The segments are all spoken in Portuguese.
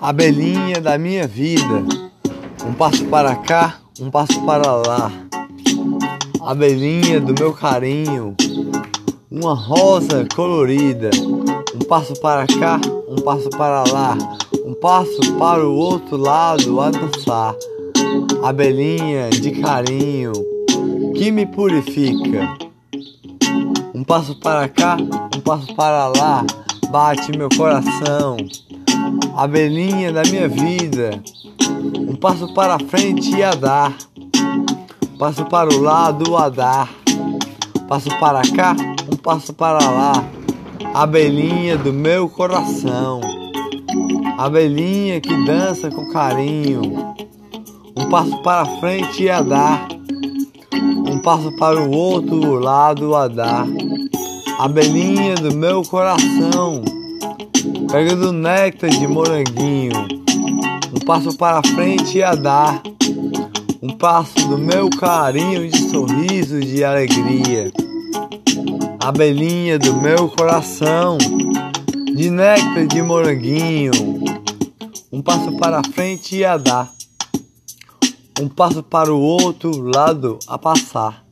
Abelhinha da minha vida, um passo para cá, um passo para lá. Abelhinha do meu carinho, uma rosa colorida, um passo para cá, um passo para lá, um passo para o outro lado a dançar. Abelhinha de carinho que me purifica. Um passo para cá, um passo para lá, bate meu coração. Abelhinha da minha vida. Um passo para frente a dar, passo para o lado a dar, passo para cá, um passo para lá, abelhinha do meu coração, abelhinha que dança com carinho. Um passo para frente a dar, passo para o outro lado a dar, abelhinha do meu coração pegando néctar de moranguinho. Um passo para frente a dar, um passo do meu carinho de sorriso de alegria. Abelhinha do meu coração, de néctar de moranguinho. Um passo para frente a dar, um passo para o outro lado a passar.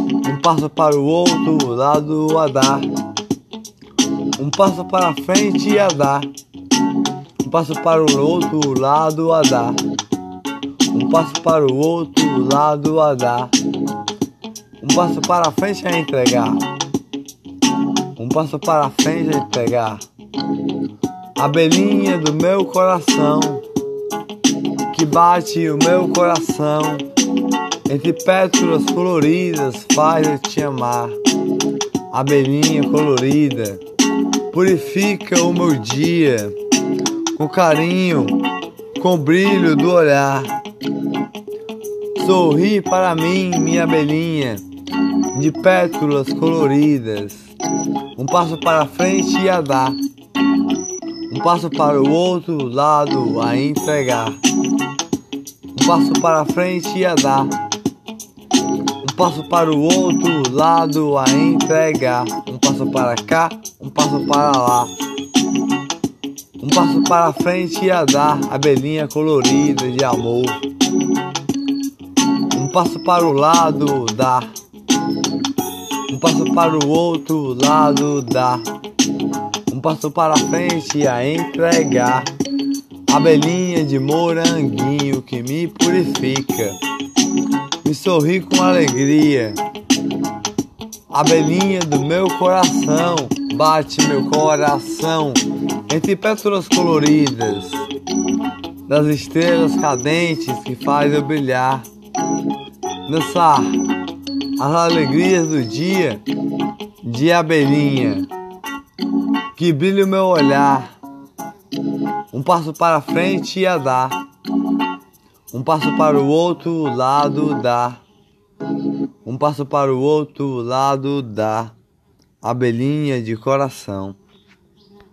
Um passo para o outro lado a dar. Um passo para frente a dar, um passo para o outro lado a dar, um passo para o outro lado a dar, um passo para frente a entregar, um passo para frente a entregar, abelhinha do meu coração, que bate o meu coração, entre pétalas coloridas faz eu te amar, abelhinha colorida purifica o meu dia com carinho, com brilho do olhar. Sorri para mim, minha abelhinha, de pétalas coloridas. Um passo para frente e a dar, um passo para o outro lado a entregar. Um passo para frente a dar, um passo para o outro lado a entregar. Um passo para cá, um passo para lá. Um passo para frente a dar abelhinha colorida de amor. Um passo para o lado dar. Um passo para o outro lado dar. Um passo para frente a entregar. Abelhinha de moranguinho que me purifica. Me sorri com alegria. Abelhinha do meu coração, bate meu coração entre pétalas coloridas das estrelas cadentes que faz eu brilhar, dançar as alegrias do dia de abelhinha que brilha o meu olhar, um passo para frente e a dar, um passo para o outro lado dar um passo para o outro lado da abelhinha de coração.